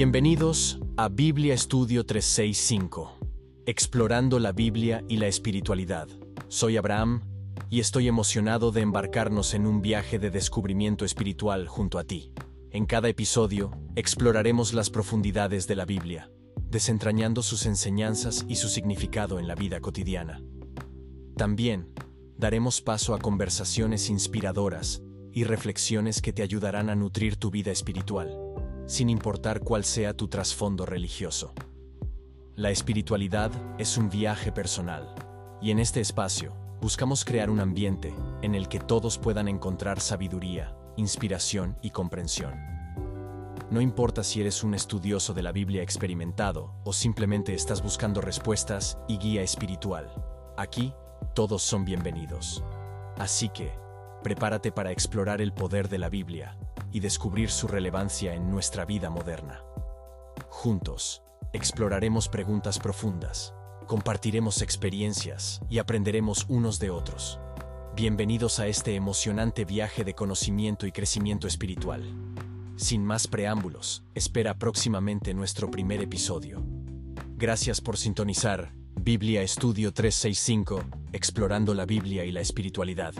Bienvenidos a Biblia Estudio 365, explorando la Biblia y la espiritualidad. Soy Abraham y estoy emocionado de embarcarnos en un viaje de descubrimiento espiritual junto a ti. En cada episodio, exploraremos las profundidades de la Biblia, desentrañando sus enseñanzas y su significado en la vida cotidiana. También, daremos paso a conversaciones inspiradoras y reflexiones que te ayudarán a nutrir tu vida espiritual sin importar cuál sea tu trasfondo religioso. La espiritualidad es un viaje personal, y en este espacio buscamos crear un ambiente en el que todos puedan encontrar sabiduría, inspiración y comprensión. No importa si eres un estudioso de la Biblia experimentado o simplemente estás buscando respuestas y guía espiritual. Aquí, todos son bienvenidos. Así que, prepárate para explorar el poder de la Biblia y descubrir su relevancia en nuestra vida moderna. Juntos, exploraremos preguntas profundas, compartiremos experiencias y aprenderemos unos de otros. Bienvenidos a este emocionante viaje de conocimiento y crecimiento espiritual. Sin más preámbulos, espera próximamente nuestro primer episodio. Gracias por sintonizar Biblia Estudio 365, explorando la Biblia y la espiritualidad.